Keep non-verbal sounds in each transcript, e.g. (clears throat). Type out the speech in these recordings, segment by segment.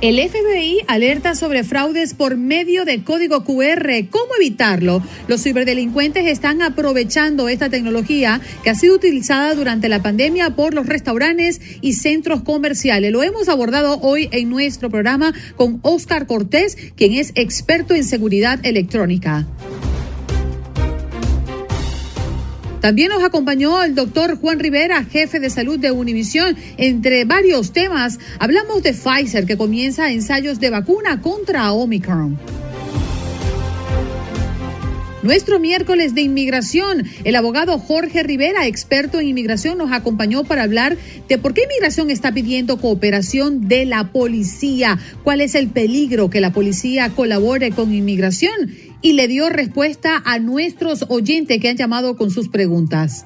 El FBI alerta sobre fraudes por medio de código QR. ¿Cómo evitarlo? Los ciberdelincuentes están aprovechando esta tecnología que ha sido utilizada durante la pandemia por los restaurantes y centros comerciales. Lo hemos abordado hoy en nuestro programa con Oscar Cortés, quien es experto en seguridad electrónica. También nos acompañó el doctor Juan Rivera, jefe de salud de Univisión. Entre varios temas, hablamos de Pfizer, que comienza ensayos de vacuna contra Omicron. Nuestro miércoles de inmigración, el abogado Jorge Rivera, experto en inmigración, nos acompañó para hablar de por qué inmigración está pidiendo cooperación de la policía, cuál es el peligro que la policía colabore con inmigración y le dio respuesta a nuestros oyentes que han llamado con sus preguntas.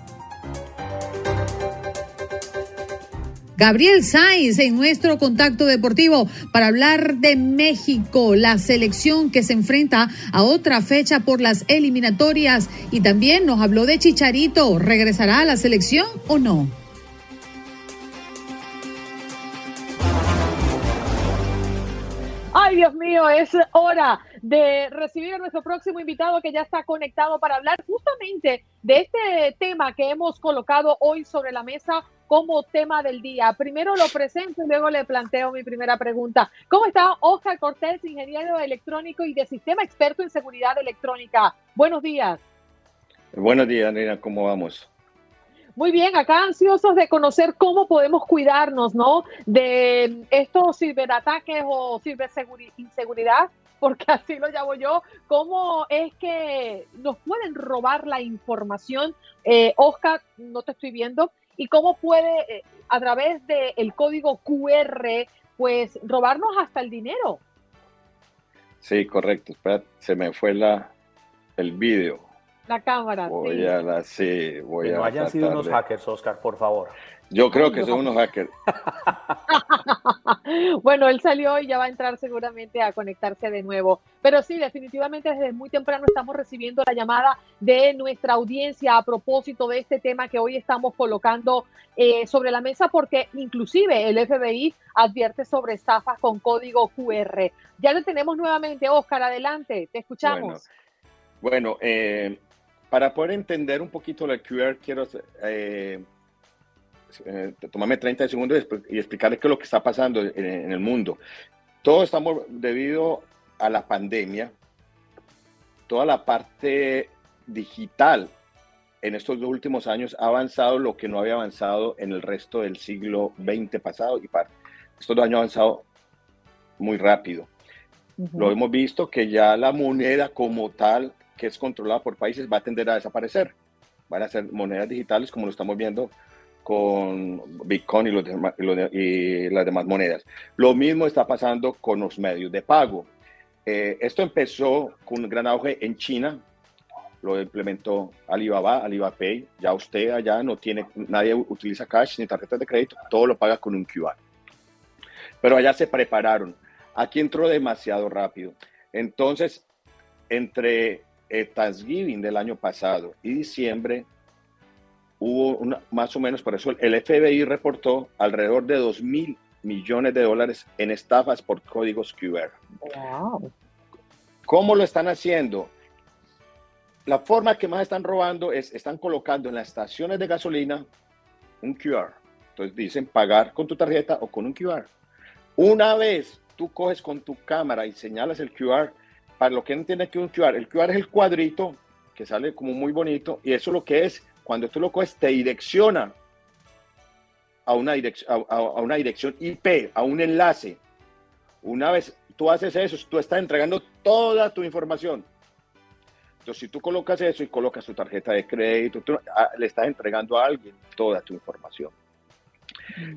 Gabriel Sainz en nuestro contacto deportivo para hablar de México, la selección que se enfrenta a otra fecha por las eliminatorias y también nos habló de Chicharito, ¿regresará a la selección o no? Dios mío, es hora de recibir a nuestro próximo invitado que ya está conectado para hablar justamente de este tema que hemos colocado hoy sobre la mesa como tema del día. Primero lo presento y luego le planteo mi primera pregunta. ¿Cómo está Oscar Cortés, ingeniero electrónico y de sistema experto en seguridad electrónica? Buenos días. Buenos días, Nina, ¿cómo vamos? Muy bien, acá ansiosos de conocer cómo podemos cuidarnos, ¿no? De estos ciberataques o ciberseguridad, (laughs) porque así lo llamo yo. ¿Cómo es que nos pueden robar la información? Eh, Oscar, no te estoy viendo. ¿Y cómo puede, eh, a través del código QR, pues robarnos hasta el dinero? Sí, correcto. Espera, se me fue la, el vídeo. La cámara. Voy sí. a la, sí, voy que a no hayan sido unos hackers, Oscar, por favor. Yo creo que son unos hackers. (laughs) bueno, él salió y ya va a entrar seguramente a conectarse de nuevo. Pero sí, definitivamente desde muy temprano estamos recibiendo la llamada de nuestra audiencia a propósito de este tema que hoy estamos colocando eh, sobre la mesa porque inclusive el FBI advierte sobre estafas con código QR. Ya lo tenemos nuevamente, Oscar, adelante, te escuchamos. Bueno, eh, para poder entender un poquito la QR, quiero eh, eh, tomarme 30 segundos y expl- y explicarles qué es lo que está pasando en, en el mundo. Todos estamos, debido a la pandemia, toda la parte digital en estos dos últimos años ha avanzado lo que no había avanzado en el resto del siglo XX pasado y para estos dos años ha avanzado muy rápido. Lo hemos visto que ya la moneda como tal, que es controlada por países, va a tender a desaparecer. Van a ser monedas digitales como lo estamos viendo con Bitcoin y, los demás- y las demás monedas. Lo mismo está pasando con los medios de pago. Eh, esto empezó con un gran auge en China, lo implementó Alibaba, Alibaba. Ya usted allá no tiene, nadie utiliza cash ni tarjetas de crédito, todo lo paga con un QR. Pero allá se prepararon. Aquí entró demasiado rápido. Entonces, entre el Thanksgiving del año pasado y diciembre, hubo una, más o menos, por eso el FBI reportó alrededor de 2 mil millones de dólares en estafas por códigos QR. Wow. ¿Cómo lo están haciendo? La forma que más están robando es, están colocando en las estaciones de gasolina un QR. Entonces dicen pagar con tu tarjeta o con un QR. Una vez tú coges con tu cámara y señalas el QR, lo que no entiende que un QR, el QR es el cuadrito que sale como muy bonito, y eso lo que es, cuando tú lo coges, te direcciona a una, dirección, a, una dirección IP, a un enlace. Una vez tú haces eso, tú estás entregando toda tu información. Entonces, si tú colocas eso y colocas tu tarjeta de crédito, tú, ah, le estás entregando a alguien toda tu información.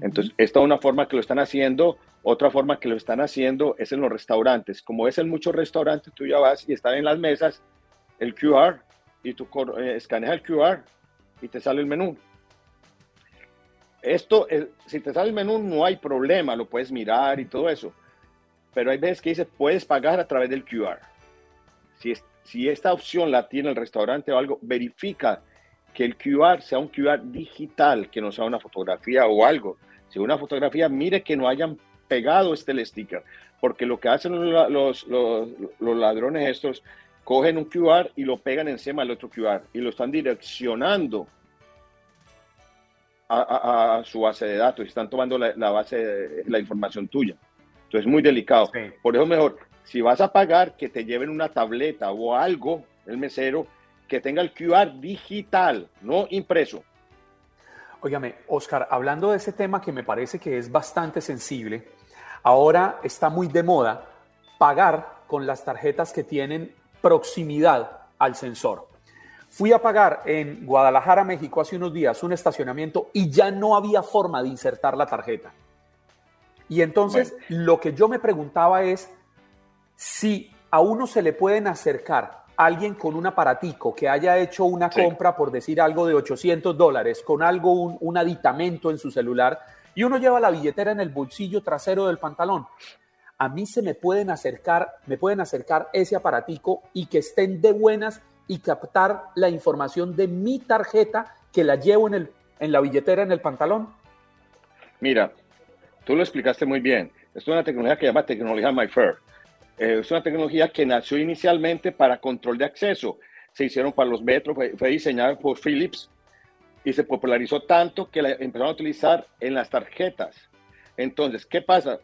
Entonces, esta es una forma que lo están haciendo. Otra forma que lo están haciendo es en los restaurantes. Como es en muchos restaurantes, tú ya vas y están en las mesas el QR y tú eh, escaneas el QR y te sale el menú. Esto, si te sale el menú, no hay problema, lo puedes mirar y todo eso. Pero hay veces que dice, puedes pagar a través del QR. Si esta opción la tiene el restaurante o algo, verifica que el QR sea un QR digital, que no sea una fotografía o algo. Si una fotografía, mire que no hayan pegado este sticker, porque lo que hacen los, los, los ladrones estos, cogen un QR y lo pegan encima del otro QR y lo están direccionando a, su base de datos y están tomando la, base de la información tuya. Entonces es muy delicado. Por eso mejor, si vas a pagar, que te lleven una tableta o algo, el mesero, que tenga el QR digital, no impreso. Óigame, Oscar, hablando de ese tema que me parece que es bastante sensible, ahora está muy de moda pagar con las tarjetas que tienen proximidad al sensor. Fui a pagar en Guadalajara, México, hace unos días un estacionamiento y ya no había forma de insertar la tarjeta. Y entonces lo que yo me preguntaba es si a uno se le pueden acercar alguien con un aparatico que haya hecho una compra, por decir algo, de 800 dólares, con algo, un, un aditamento en su celular, y uno lleva la billetera en el bolsillo trasero del pantalón. A mí se me pueden acercar, me pueden acercar ese aparatico y que estén de buenas y captar la información de mi tarjeta que la llevo en, el, en la billetera, en el pantalón? Mira, tú lo explicaste muy bien. Es una tecnología que se llama tecnología MyFair. Eh, es una tecnología que nació inicialmente para control de acceso. Se hicieron para los metros, fue, diseñada por Philips y se popularizó tanto que la empezaron a utilizar en las tarjetas. Entonces, ¿qué pasa?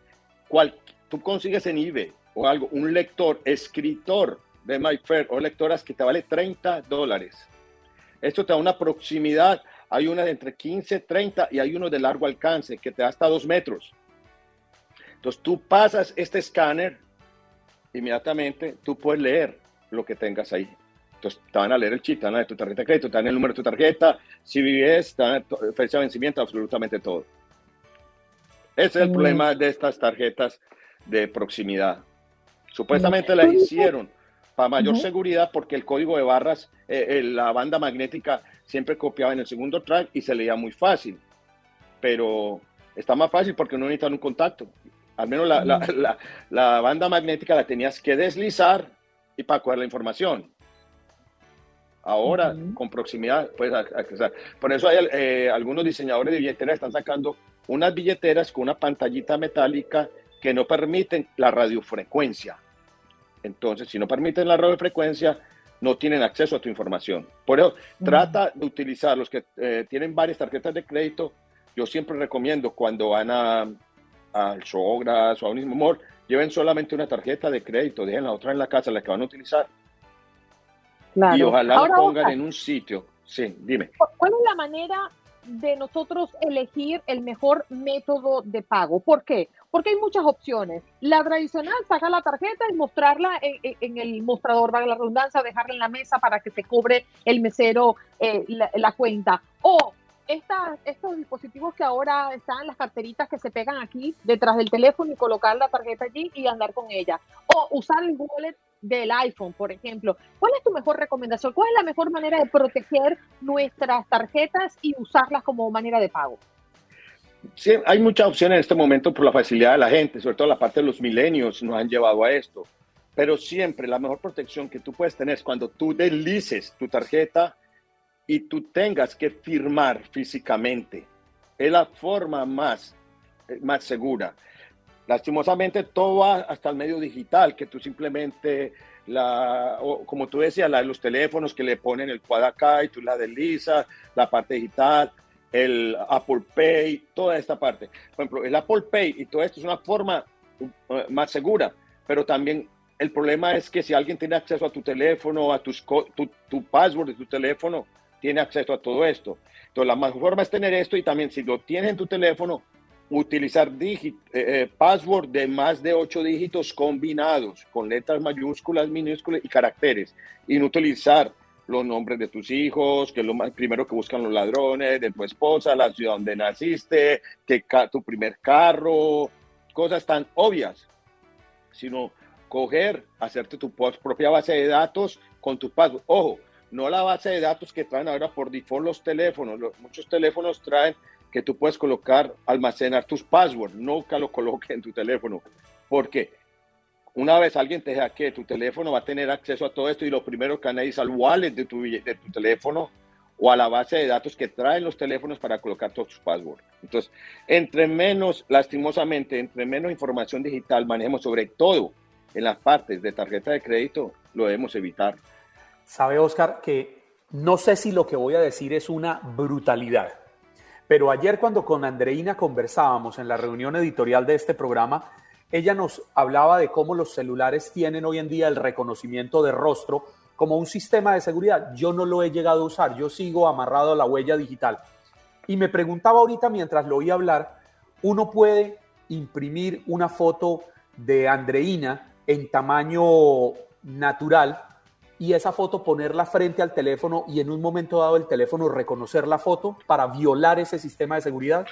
Cual, tú consigues en eBay o algo, un lector, escritor de MyFair o lectoras que te vale 30 dólares. Esto te da una proximidad. Hay una de entre 15, 30 y hay uno de largo alcance que te da hasta 2 metros. Entonces tú pasas este escáner, inmediatamente tú puedes leer lo que tengas ahí. Entonces te van a leer el chip, te van a leer tu tarjeta de crédito, te van el número de tu tarjeta, si vives, te van a fecha de vencimiento, absolutamente todo. Ese es el mm. problema de estas tarjetas de proximidad. Supuestamente las hicieron para mayor seguridad porque el código de barras, eh, la banda magnética siempre copiaba en el segundo track y se leía muy fácil. Pero está más fácil porque no necesitan un contacto. Al menos la, la, la, banda magnética la tenías que deslizar y para coger la información. Ahora, con proximidad, puedes accesar. Por eso hay eh, algunos diseñadores de billeteras están sacando unas billeteras con una pantallita metálica que no permiten la radiofrecuencia. Entonces, si no permiten la radiofrecuencia, no tienen acceso a tu información. Por eso, trata de utilizar los que eh, tienen varias tarjetas de crédito. Yo siempre recomiendo cuando van a, al Sogras o a un mismo lleven solamente una tarjeta de crédito, dejen la otra en la casa, la que van a utilizar. Y ojalá la pongan en un sitio. Sí, dime. ¿Cuál es la manera de nosotros elegir el mejor método de pago. ¿Por qué? Porque hay muchas opciones. La tradicional, sacar la tarjeta y mostrarla en, el mostrador, valga la redundancia, dejarla en la mesa para que se cobre el mesero eh, la, cuenta. O estos dispositivos que ahora están, las carteritas que se pegan aquí detrás del teléfono y colocar la tarjeta allí y andar con ella. O usar el wallet del iPhone, por ejemplo. ¿Cuál es tu mejor recomendación? ¿Cuál es la mejor manera de proteger nuestras tarjetas y usarlas como manera de pago? Sí, hay muchas opciones en este momento por la facilidad de la gente, sobre todo la parte de los milenios nos han llevado a esto. Pero siempre la mejor protección que tú puedes tener es cuando tú deslices tu tarjeta y tú tengas que firmar físicamente. Es la forma más, eh, más segura. Lastimosamente todo va hasta el medio digital, que tú simplemente, la, como tú decías, la los teléfonos que le ponen el cuadro acá y tú la deslizas, la parte digital, el Apple Pay, toda esta parte. Por ejemplo, el Apple Pay y todo esto es una forma uh, más segura, pero también el problema es que si alguien tiene acceso a tu teléfono, a tus, tu, tu password de tu teléfono, tiene acceso a todo esto. Entonces, la mejor forma es tener esto y también si lo tienes en tu teléfono, utilizar eh, eh, password de más de ocho dígitos combinados con letras mayúsculas, minúsculas y caracteres. Y no utilizar los nombres de tus hijos, que es lo más, primero que buscan los ladrones, de tu esposa, la ciudad donde naciste, que tu primer carro, cosas tan obvias, sino coger, hacerte tu propia base de datos con tu password. Ojo, no la base de datos que traen ahora por default los teléfonos. muchos teléfonos traen que tú puedes colocar, almacenar tus passwords, nunca lo coloques en tu teléfono, porque una vez alguien te que tu teléfono va a tener acceso a todo esto y lo primero que es al wallet de tu, de tu teléfono o a la base de datos que traen los teléfonos para colocar todos tus passwords. Entonces, entre menos, lastimosamente, entre menos información digital manejemos, sobre todo en las partes de tarjeta de crédito, lo debemos evitar. Sabe, Oscar, que no sé si lo que voy a decir es una brutalidad, pero ayer cuando con Andreina conversábamos en la reunión editorial de este programa, ella nos hablaba de cómo los celulares tienen hoy en día el reconocimiento de rostro como un sistema de seguridad. Yo no lo he llegado a usar, yo sigo amarrado a la huella digital. Y me preguntaba ahorita mientras lo oí hablar, uno puede imprimir una foto de Andreina en tamaño natural y esa foto ponerla frente al teléfono y en un momento dado el teléfono reconocer la foto para violar ese sistema de seguridad?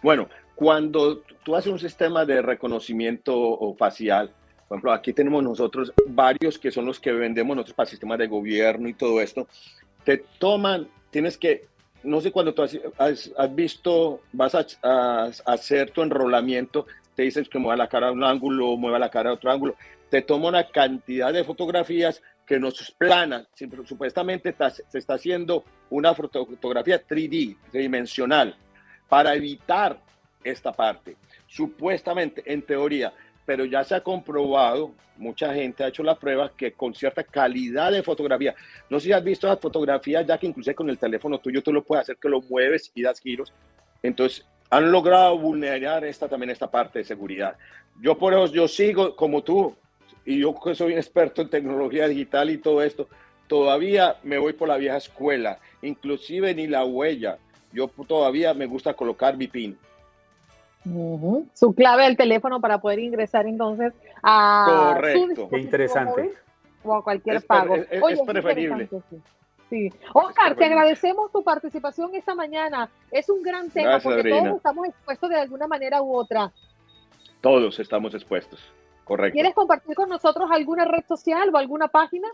Bueno, cuando tú haces un sistema de reconocimiento facial, por ejemplo, aquí tenemos nosotros varios que son los que vendemos nosotros para sistemas de gobierno y todo esto, te toman, tienes que, no sé cuando tú has, visto, vas a, hacer tu enrolamiento, te dicen que mueva la cara a un ángulo, mueva la cara a otro ángulo, te toma una cantidad de fotografías que nos plana, supuestamente se está haciendo una fotografía 3D, tridimensional, para evitar esta parte. Supuestamente, en teoría, pero ya se ha comprobado, mucha gente ha hecho la prueba que con cierta calidad de fotografía, no sé si has visto las fotografías, ya que incluso con el teléfono tuyo tú lo puedes hacer que lo mueves y das giros. Entonces, han logrado vulnerar esta también esta parte de seguridad. Yo por eso yo sigo como tú, y yo que soy un experto en tecnología digital y todo esto, todavía me voy por la vieja escuela, inclusive ni la huella. Yo todavía me gusta colocar mi PIN. Su clave del teléfono para poder ingresar entonces a Correcto. Qué interesante. O a cualquier pago. Es, preferible. Sí. Oscar, te agradecemos tu participación esta mañana. Es un gran tema porque todos estamos expuestos de alguna manera u otra. Todos estamos expuestos. Correcto. ¿Quieres compartir con nosotros alguna red social o alguna página?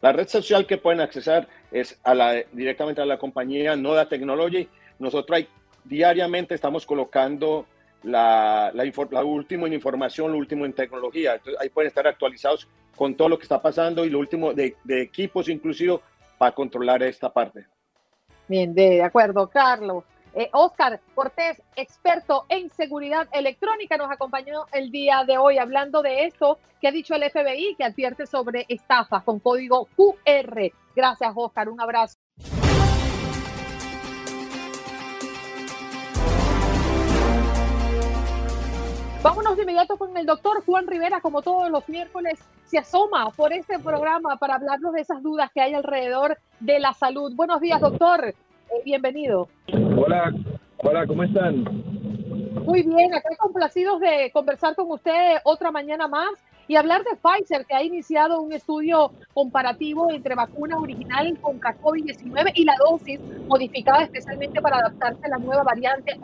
La red social que pueden accesar es a la, directamente a la compañía Noda Technology. Nosotros diariamente estamos colocando la, la, última en información, lo último en tecnología. ahí pueden estar actualizados con todo lo que está pasando y lo último de, de equipos inclusive para controlar esta parte. Bien, de acuerdo, Carlos. Eh, Oscar Cortés, experto en seguridad electrónica, nos acompañó el día de hoy hablando de esto que ha dicho el FBI, que advierte sobre estafas con código QR. Gracias, Oscar. Un abrazo. Vámonos de inmediato con el doctor Juan Rivera, como todos los miércoles, se asoma por este programa para hablarnos de esas dudas que hay alrededor de la salud. Buenos días, doctor. Eh, bienvenido. Hola, hola, ¿cómo están? Muy bien, acá complacidos de conversar con usted otra mañana más y hablar de Pfizer, que ha iniciado un estudio comparativo entre vacuna original contra COVID-19 y la dosis modificada especialmente para adaptarse a la nueva variante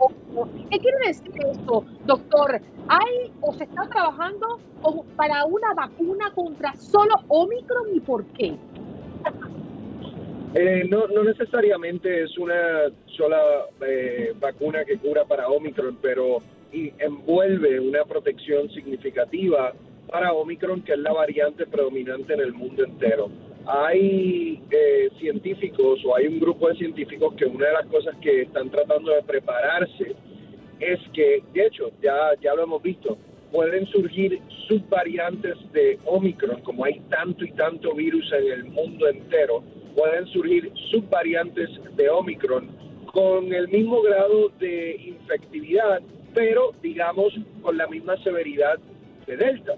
¿Qué quiere decir esto, doctor? ¿Hay o se está trabajando para una vacuna contra solo Omicron y por qué? Eh, no, no necesariamente es una sola eh, vacuna que cura para Omicron, pero envuelve una protección significativa para Omicron, que es la variante predominante en el mundo entero. Hay eh, científicos o hay un grupo de científicos que una de las cosas que están tratando de prepararse es que, de hecho, ya, ya lo hemos visto, pueden surgir subvariantes de Omicron, como hay tanto y tanto virus en el mundo entero, pueden surgir subvariantes de Omicron con el mismo grado de infectividad, pero digamos con la misma severidad de Delta.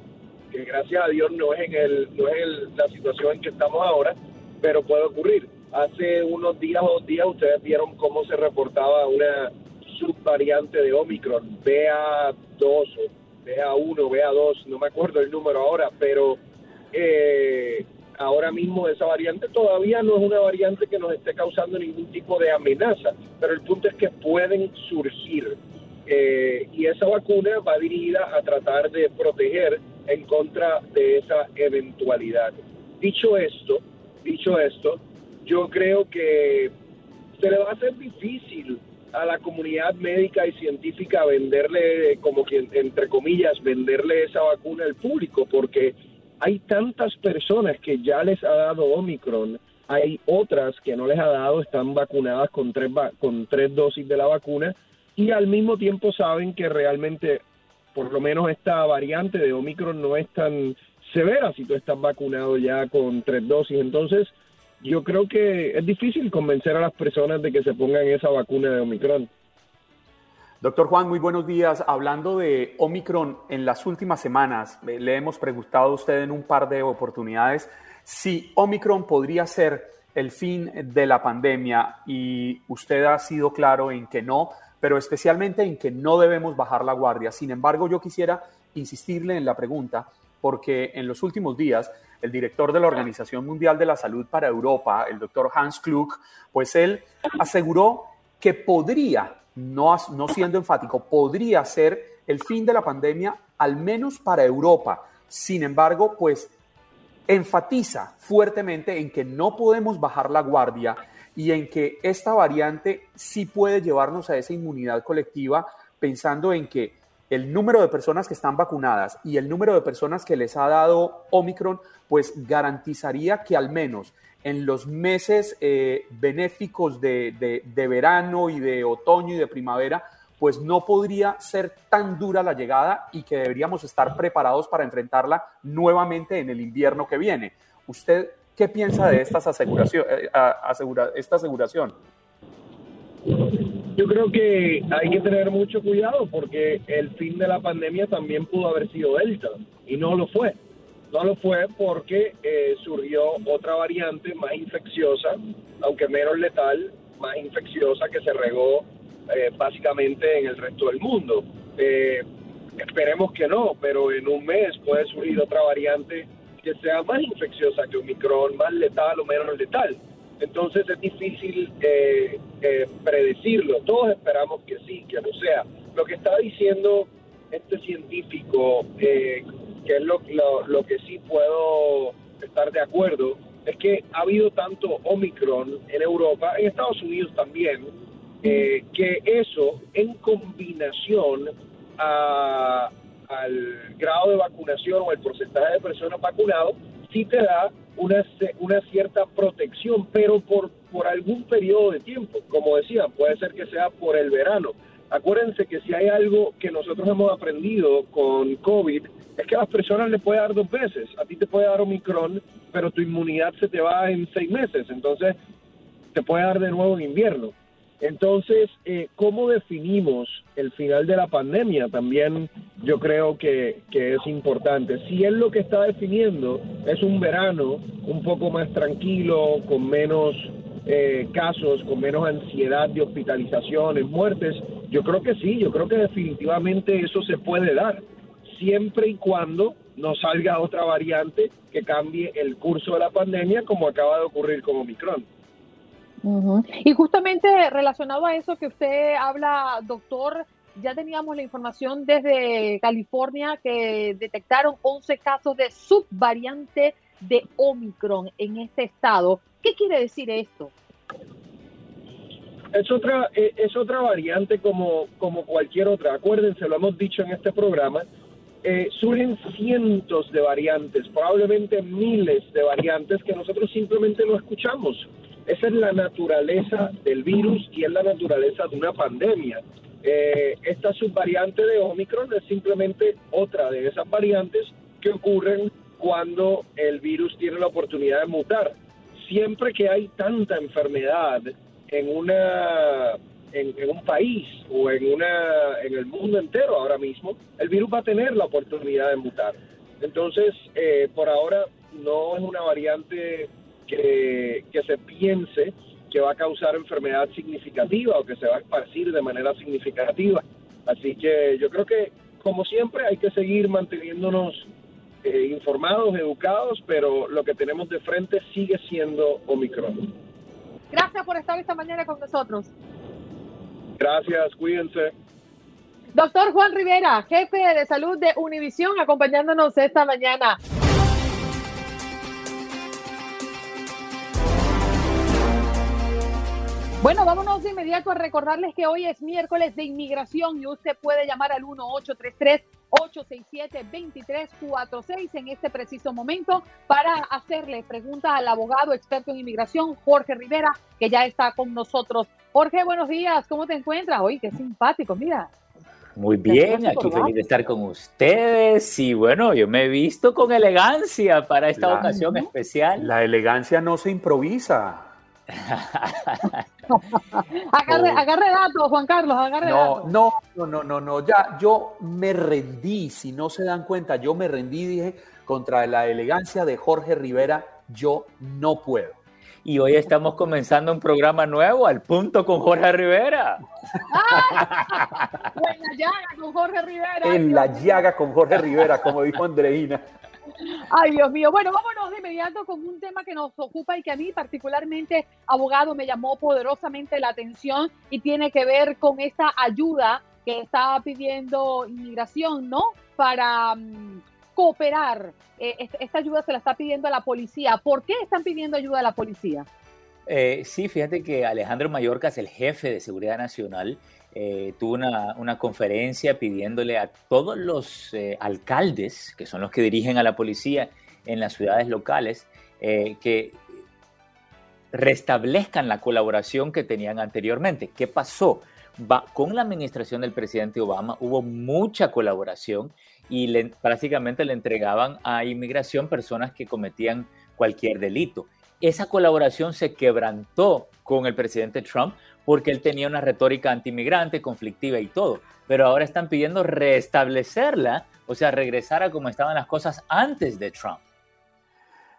que gracias a Dios no es en, el, no es la situación en que estamos ahora, pero puede ocurrir. Hace unos días o dos días ustedes vieron cómo se reportaba una subvariante de Omicron, BA2 o BA1, BA2, no me acuerdo el número ahora, pero eh, ahora mismo esa variante todavía no es una variante que nos esté causando ningún tipo de amenaza, pero el punto es que pueden surgir. Eh, y esa vacuna va dirigida a tratar de proteger en contra de esa eventualidad. Dicho esto, dicho esto, yo creo que se le va a hacer difícil a la comunidad médica y científica venderle, como que entre comillas, venderle esa vacuna al público, porque hay tantas personas que ya les ha dado Omicron, hay otras que no les ha dado, están vacunadas con tres, con tres dosis de la vacuna y al mismo tiempo saben que realmente, por lo menos esta variante de Omicron no es tan severa si tú estás vacunado ya con tres dosis. Entonces, yo creo que es difícil convencer a las personas de que se pongan esa vacuna de Omicron. Doctor Juan, muy buenos días. Hablando de Omicron, en las últimas semanas eh, le hemos preguntado a usted en un par de oportunidades si Omicron podría ser el fin de la pandemia y usted ha sido claro en que no, pero especialmente en que no debemos bajar la guardia. Sin embargo, yo quisiera insistirle en la pregunta porque en los últimos días el director de la Organización Mundial de la Salud para Europa, el doctor Hans Klug, pues él aseguró que podría no, siendo enfático, podría ser el fin de la pandemia, al menos para Europa. Sin embargo, pues enfatiza fuertemente en que no podemos bajar la guardia y en que esta variante sí puede llevarnos a esa inmunidad colectiva, pensando en que el número de personas que están vacunadas y el número de personas que les ha dado Omicron, pues garantizaría que al menos en los meses eh, benéficos de, verano y de otoño y de primavera, pues no podría ser tan dura la llegada y que deberíamos estar preparados para enfrentarla nuevamente en el invierno que viene. ¿Usted qué piensa de estas aseguración, eh, esta aseguración? Yo creo que hay que tener mucho cuidado porque el fin de la pandemia también pudo haber sido Delta y no lo fue. No lo fue porque eh, surgió otra variante más infecciosa, aunque menos letal, más infecciosa que se regó eh, básicamente en el resto del mundo. Eh, esperemos que no, pero en un mes puede surgir otra variante que sea más infecciosa que Omicron, más letal o menos letal. Entonces es difícil predecirlo. Todos esperamos que sí, que lo sea. Lo que está diciendo este científico que es lo, lo, que sí puedo estar de acuerdo, es que ha habido tanto Omicron en Europa, en Estados Unidos también, eh, que eso en combinación al grado de vacunación o el porcentaje de personas vacunadas, sí te da una, una cierta protección, pero por, por algún periodo de tiempo. Como decía, puede ser que sea por el verano. Acuérdense que si hay algo que nosotros hemos aprendido con COVID es que a las personas les puede dar dos veces. A ti te puede dar Omicron, pero tu inmunidad se te va en seis meses. Entonces, te puede dar de nuevo en invierno. Entonces, eh, ¿cómo definimos el final de la pandemia? También yo creo que, que, es importante. Si él lo que está definiendo es un verano un poco más tranquilo, con menos eh, casos, con menos ansiedad de hospitalizaciones, muertes, yo creo que sí, yo creo que definitivamente eso se puede dar siempre y cuando no salga otra variante que cambie el curso de la pandemia como acaba de ocurrir con Omicron. Y justamente relacionado a eso que usted habla, doctor, ya teníamos la información desde California que detectaron 11 casos de subvariante de Omicron en este estado. ¿Qué quiere decir esto? Es otra, eh, es otra variante como, como cualquier otra. Acuérdense, lo hemos dicho en este programa, eh, surgen cientos de variantes, probablemente miles de variantes que nosotros simplemente no escuchamos. Esa es la naturaleza del virus y es la naturaleza de una pandemia. Eh, esta subvariante de Omicron es simplemente otra de esas variantes que ocurren cuando el virus tiene la oportunidad de mutar. Siempre que hay tanta enfermedad en una en, un país o en, una, en el mundo entero ahora mismo, el virus va a tener la oportunidad de mutar. Entonces, eh, por ahora no es una variante que, que se piense que va a causar enfermedad significativa o que se va a esparcir de manera significativa. Así que yo creo que, como siempre, hay que seguir manteniéndonos eh, informados, educados, pero lo que tenemos de frente sigue siendo Omicron. Gracias por estar esta mañana con nosotros. Gracias, cuídense. Doctor Juan Rivera, jefe de salud de Univisión, acompañándonos esta mañana. Bueno, vámonos de inmediato a recordarles que hoy es miércoles de inmigración y usted puede llamar al 1-833-867-2346 en este preciso momento para hacerle preguntas al abogado experto en inmigración, Jorge Rivera, que ya está con nosotros. Jorge, buenos días, ¿cómo te encuentras? Oye, qué simpático, mira. Muy bien, aquí feliz de estar con ustedes y bueno, yo me he visto con elegancia para esta ocasión especial. La elegancia no se improvisa. Agarre, agarre datos, Juan Carlos, agarre no, datos. No, no, no, no, no, ya yo me rendí, si no se dan cuenta, yo me rendí, dije, contra la elegancia de Jorge Rivera, yo no puedo. Y hoy estamos comenzando un programa nuevo, al punto con Jorge Rivera. (laughs) ¡Ah! En la llaga con Jorge Rivera. En la llaga con Jorge Rivera, como dijo Andreina. Ay, Dios mío. Bueno, vámonos de inmediato con un tema que nos ocupa y que a mí particularmente, abogado, me llamó poderosamente la atención y tiene que ver con esta ayuda que está pidiendo inmigración, ¿no? Para um, cooperar. Eh, esta ayuda se la está pidiendo a la policía. ¿Por qué están pidiendo ayuda a la policía? Eh, sí, fíjate que Alejandro Mayorkas, el jefe de Seguridad Nacional, eh, tuvo una, una, conferencia pidiéndole a todos los eh, alcaldes, que son los que dirigen a la policía en las ciudades locales, eh, que restablezcan la colaboración que tenían anteriormente. ¿Qué pasó? Va, con la administración del presidente Obama hubo mucha colaboración y le, prácticamente le entregaban a inmigración personas que cometían cualquier delito. Esa colaboración se quebrantó con el presidente Trump porque él tenía una retórica antimigrante, conflictiva y todo. Pero ahora están pidiendo restablecerla, o sea, regresar a como estaban las cosas antes de Trump.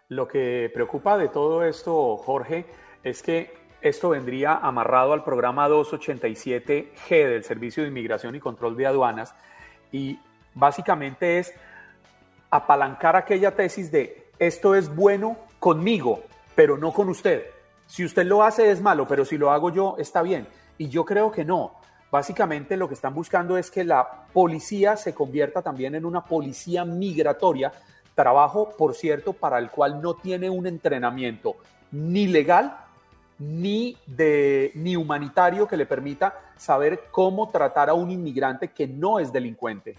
Lo que preocupa de todo esto, Jorge, es que esto vendría amarrado al programa 287G del Servicio de Inmigración y Control de Aduanas y básicamente es apalancar aquella tesis de esto es bueno conmigo, pero no con usted. Si usted lo hace es malo, pero si lo hago yo está bien. Y yo creo que no. Básicamente lo que están buscando es que la policía se convierta también en una policía migratoria, trabajo, por cierto, para el cual no tiene un entrenamiento ni legal ni, de, ni humanitario que le permita saber cómo tratar a un inmigrante que no es delincuente.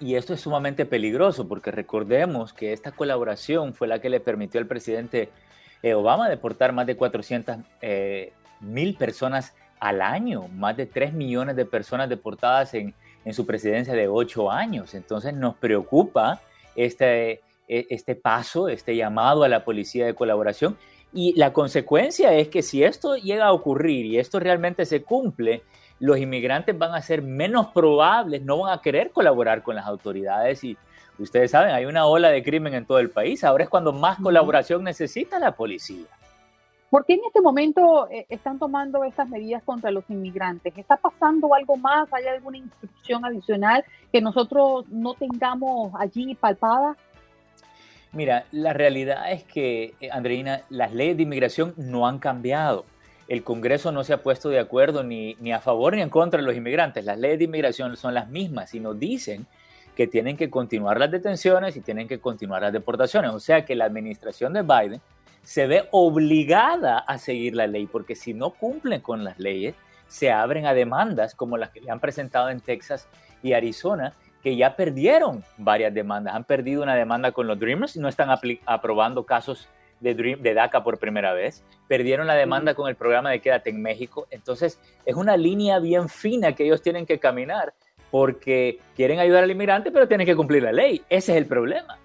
Y esto es sumamente peligroso porque recordemos que esta colaboración fue la que le permitió al presidente eh, Obama deportar más de 400 eh, mil personas al año, más de 3 millones de personas deportadas en, su presidencia de 8 años. Entonces nos preocupa este, e, este paso, este llamado a la policía de colaboración. Y la consecuencia es que si esto llega a ocurrir y esto realmente se cumple, los inmigrantes van a ser menos probables, no van a querer colaborar con las autoridades y ustedes saben, hay una ola de crimen en todo el país. Ahora es cuando más colaboración necesita la policía. ¿Por qué en este momento eh, están tomando estas medidas contra los inmigrantes? ¿Está pasando algo más? ¿Hay alguna instrucción adicional que nosotros no tengamos allí palpada? Mira, la realidad es que, eh, Andreina, las leyes de inmigración no han cambiado. El Congreso no se ha puesto de acuerdo ni, ni a favor ni en contra de los inmigrantes. Las leyes de inmigración son las mismas y nos dicen que tienen que continuar las detenciones y tienen que continuar las deportaciones. O sea que la administración de Biden se ve obligada a seguir la ley, porque si no cumplen con las leyes, se abren a demandas como las que le han presentado en Texas y Arizona, que ya perdieron varias demandas. Han perdido una demanda con los Dreamers y no están aprobando casos de, Dream, de DACA por primera vez. Perdieron la demanda con el programa de Quédate en México. Entonces, es una línea bien fina que ellos tienen que caminar porque quieren ayudar al inmigrante, pero tienen que cumplir la ley. Ese es el problema.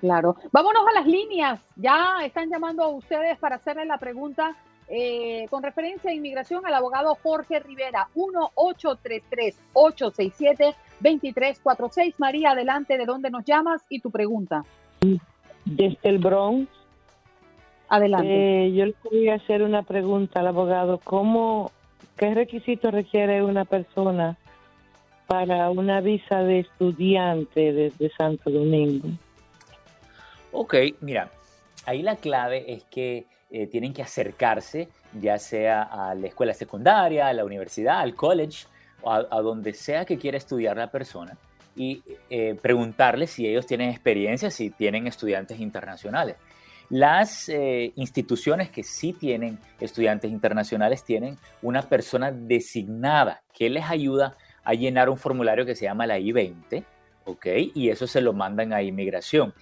Claro. Vámonos a las líneas. Ya están llamando a ustedes para hacerle la pregunta eh, con referencia a inmigración al abogado Jorge Rivera, 1-833-867-2346. 2346. María, adelante, ¿de dónde nos llamas y tu pregunta? Desde el Bronx. Adelante. Eh, yo le quería hacer una pregunta al abogado. ¿Cómo, qué requisitos requiere una persona para una visa de estudiante desde Santo Domingo? Ok, mira, ahí la clave es que eh, tienen que acercarse, ya sea a la escuela secundaria, a la universidad, al college, a, donde sea que quiera estudiar la persona, y eh, preguntarles si ellos tienen experiencia, si tienen estudiantes internacionales. Las eh, instituciones que sí tienen estudiantes internacionales tienen una persona designada que les ayuda a llenar un formulario que se llama la I-20, ¿ok? Y eso se lo mandan a inmigración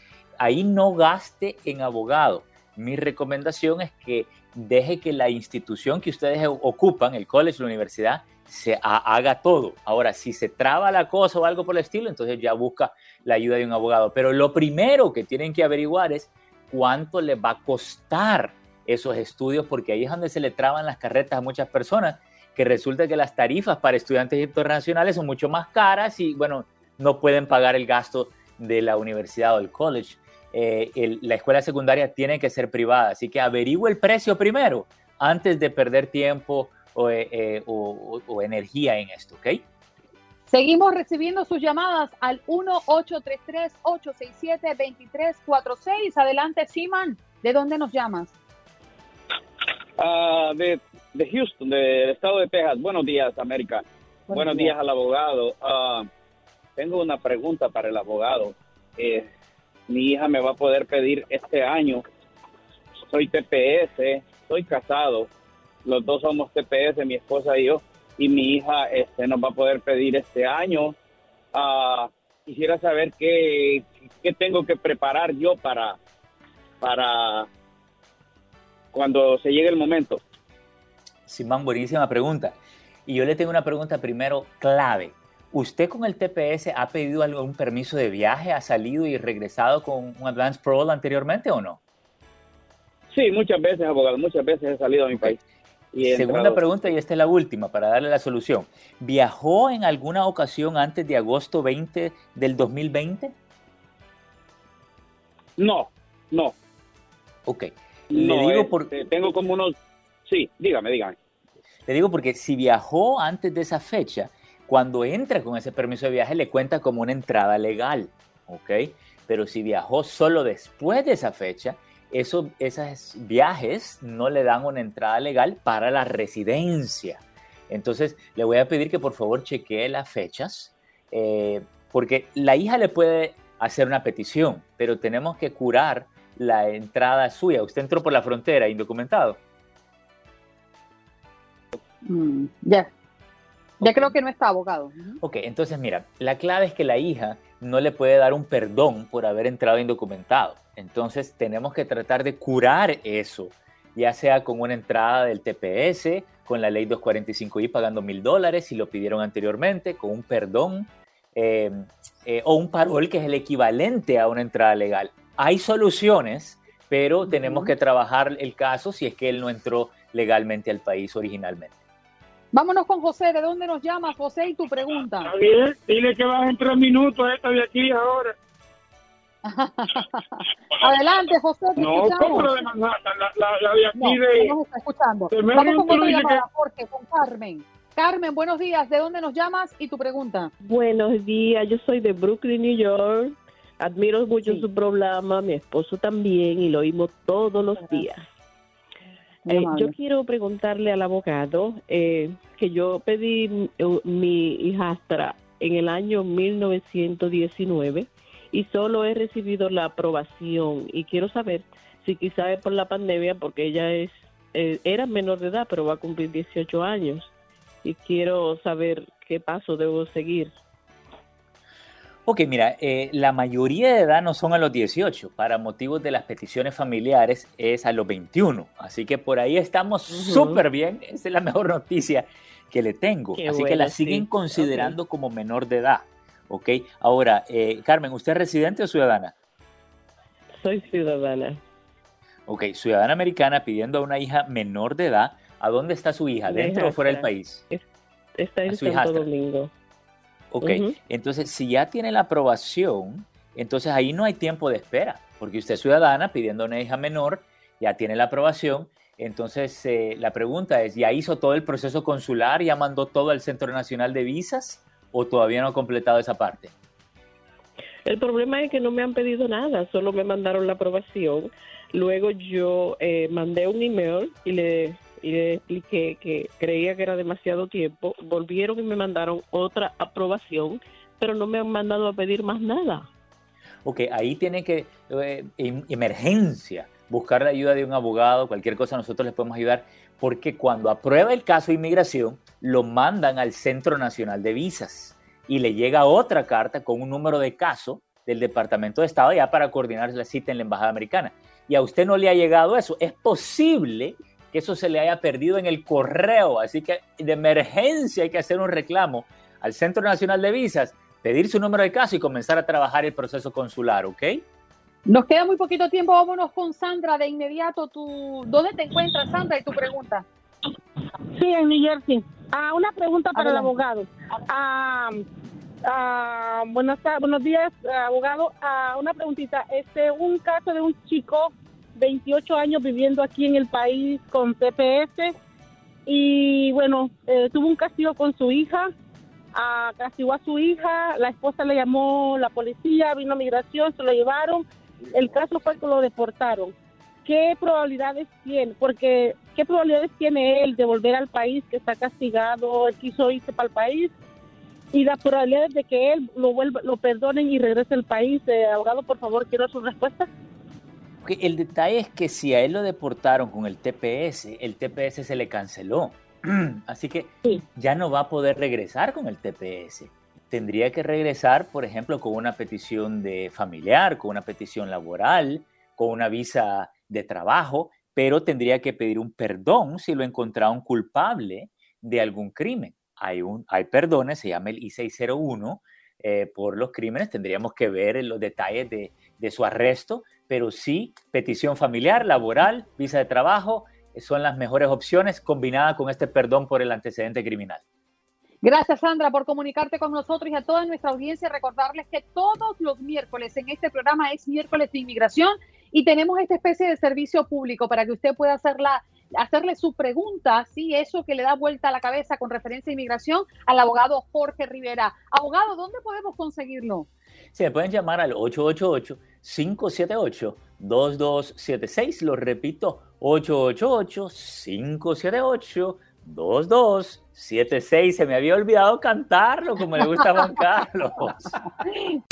ahí no gaste en abogado. Mi recomendación es que deje que la institución que ustedes ocupan, el college, la universidad, se haga todo. Ahora, si se traba la cosa o algo por el estilo, entonces ya busca la ayuda de un abogado. Pero lo primero que tienen que averiguar es cuánto les va a costar esos estudios, porque ahí es donde se le traban las carretas a muchas personas, que resulta que las tarifas para estudiantes internacionales son mucho más caras y, bueno, no pueden pagar el gasto de la universidad o el college. Eh, la escuela secundaria tiene que ser privada. Así que averigüe el precio primero antes de perder tiempo o, eh, eh, energía en esto, ¿ok? Seguimos recibiendo sus llamadas al 1-833-867-2346. Adelante, Siman. ¿De dónde nos llamas? Uh, de, de, Houston, del estado de Texas. Buenos días, América. Buenos, días. al abogado. Uh, tengo una pregunta para el abogado. Eh, mi hija me va a poder pedir este año. Soy TPS, soy casado, los dos somos TPS, mi esposa y yo, y mi hija este, nos va a poder pedir este año. Ah, quisiera saber qué, qué tengo que preparar yo para, para cuando se llegue el momento. Simán, buenísima pregunta. Y yo le tengo una pregunta primero clave. ¿Usted con el TPS ha pedido algún permiso de viaje? ¿Ha salido y regresado con un Advance Parole anteriormente o no? Sí, muchas veces, abogado, muchas veces he salido a mi país. Segunda pregunta, y esta es la última para darle la solución. ¿Viajó en alguna ocasión antes de agosto 20 del 2020? No, no. Ok. Le digo. Este, tengo como unos... Sí, dígame, dígame. Le digo porque si viajó antes de esa fecha, cuando entra con ese permiso de viaje le cuenta como una entrada legal, ¿ok? Pero si viajó solo después de esa fecha, esos viajes no le dan una entrada legal para la residencia. Entonces, le voy a pedir que por favor chequee las fechas, eh, porque la hija le puede hacer una petición, pero tenemos que curar la entrada suya. Usted entró por la frontera indocumentado. Mm, ya, ya creo que no está abogado. Ok, entonces mira, la clave es que la hija no le puede dar un perdón por haber entrado indocumentado. Entonces tenemos que tratar de curar eso, ya sea con una entrada del TPS, con la ley 245i pagando mil dólares, si lo pidieron anteriormente, con un perdón em, eh, o un parol que es el equivalente a una entrada legal. Hay soluciones, pero tenemos que trabajar el caso si es que él no entró legalmente al país originalmente. Vámonos con José. ¿De dónde nos llamas, José? Y tu pregunta. Está bien. Dile que vas en tres minutos esta de aquí ahora. (laughs) Adelante, José. no, ¿cómo lo de Manhattan? La, de aquí de. No está escuchando. Vamos con otra llamada, Jorge, con Carmen. Carmen, buenos días. ¿De dónde nos llamas y tu pregunta? Buenos días. Yo soy de Brooklyn, New York. Admiro mucho su programa, mi esposo también, y lo oímos todos los días. Eh, yo quiero preguntarle al abogado eh, que yo pedí eh, mi hijastra en el año 1919 y solo he recibido la aprobación. Y quiero saber si quizá es por la pandemia porque ella es era menor de edad pero va a cumplir 18 años. Y quiero saber qué paso debo seguir. Ok, mira, eh, la mayoría de edad no son a los 18, para motivos de las peticiones familiares es a los 21, así que por ahí estamos súper bien, (laughs) esa es la mejor noticia que le tengo, así que la siguen considerando como menor de edad, ok. Ahora, eh, Carmen, ¿usted es residente o ciudadana? Soy ciudadana. Ok, ciudadana americana pidiendo a una hija menor de edad, ¿a dónde está su hija? ¿Dentro o fuera del país? Está en Santo Domingo. Ok, entonces si ya tiene la aprobación, entonces ahí no hay tiempo de espera, porque usted es ciudadana pidiendo una hija menor, ya tiene la aprobación, entonces eh, la pregunta es, ¿ya hizo todo el proceso consular, ya mandó todo al Centro Nacional de Visas o todavía no ha completado esa parte? El problema es que no me han pedido nada, solo me mandaron la aprobación. Luego yo eh, mandé un email y le y le expliqué que creía que era demasiado tiempo, volvieron y me mandaron otra aprobación, pero no me han mandado a pedir más nada. Ok, ahí tiene que, eh, emergencia, buscar la ayuda de un abogado, cualquier cosa nosotros les podemos ayudar, porque cuando aprueba el caso de inmigración, lo mandan al Centro Nacional de Visas y le llega otra carta con un número de caso del Departamento de Estado ya para coordinar la cita en la Embajada Americana. Y a usted no le ha llegado eso. Es posible que eso se le haya perdido en el correo. Así que de emergencia hay que hacer un reclamo al Centro Nacional de Visas, pedir su número de caso y comenzar a trabajar el proceso consular, ¿ok? Nos queda muy poquito tiempo, vámonos con Sandra de inmediato. ¿Tú, ¿Dónde te encuentras, Sandra? Y tu pregunta. Sí, en New Jersey. Ah, una pregunta para el abogado. Ah, ah, buenos, buenos días, abogado. Ah, una preguntita. Este, un caso de un chico 28 años viviendo aquí en el país con TPS y bueno, eh, tuvo un castigo con su hija, ah, castigó a su hija, la esposa le llamó la policía, vino a migración, se lo llevaron, el caso fue que lo deportaron. ¿Qué probabilidades tiene? Porque, ¿qué probabilidades tiene él de volver al país que está castigado, él quiso irse para el país? Y las probabilidades de que él lo vuelva, lo perdonen y regrese al país. Eh, abogado, por favor, quiero su respuesta. El detalle es que si a él lo deportaron con el TPS, el TPS se le canceló. (clears throat) Así que ya no va a poder regresar con el TPS. Tendría que regresar, por ejemplo, con una petición de familiar, con una petición laboral, con una visa de trabajo, pero tendría que pedir un perdón si lo encontraron culpable de algún crimen. Hay, un, hay perdones, se llama el I-601, eh, por los crímenes, tendríamos que ver los detalles de, de su arresto, pero sí, petición familiar, laboral, visa de trabajo, son las mejores opciones combinada con este perdón por el antecedente criminal. Gracias, Sandra, por comunicarte con nosotros y a toda nuestra audiencia. Recordarles que todos los miércoles en este programa es miércoles de inmigración y tenemos esta especie de servicio público para que usted pueda hacerle su pregunta, sí, eso que le da vuelta a la cabeza con referencia a inmigración, al abogado Jorge Rivera. Abogado, ¿dónde podemos conseguirlo? Se pueden llamar al 888-578-2276. Lo repito, 888-578-2276. Se me había olvidado cantarlo como le gusta a Juan Carlos. (laughs)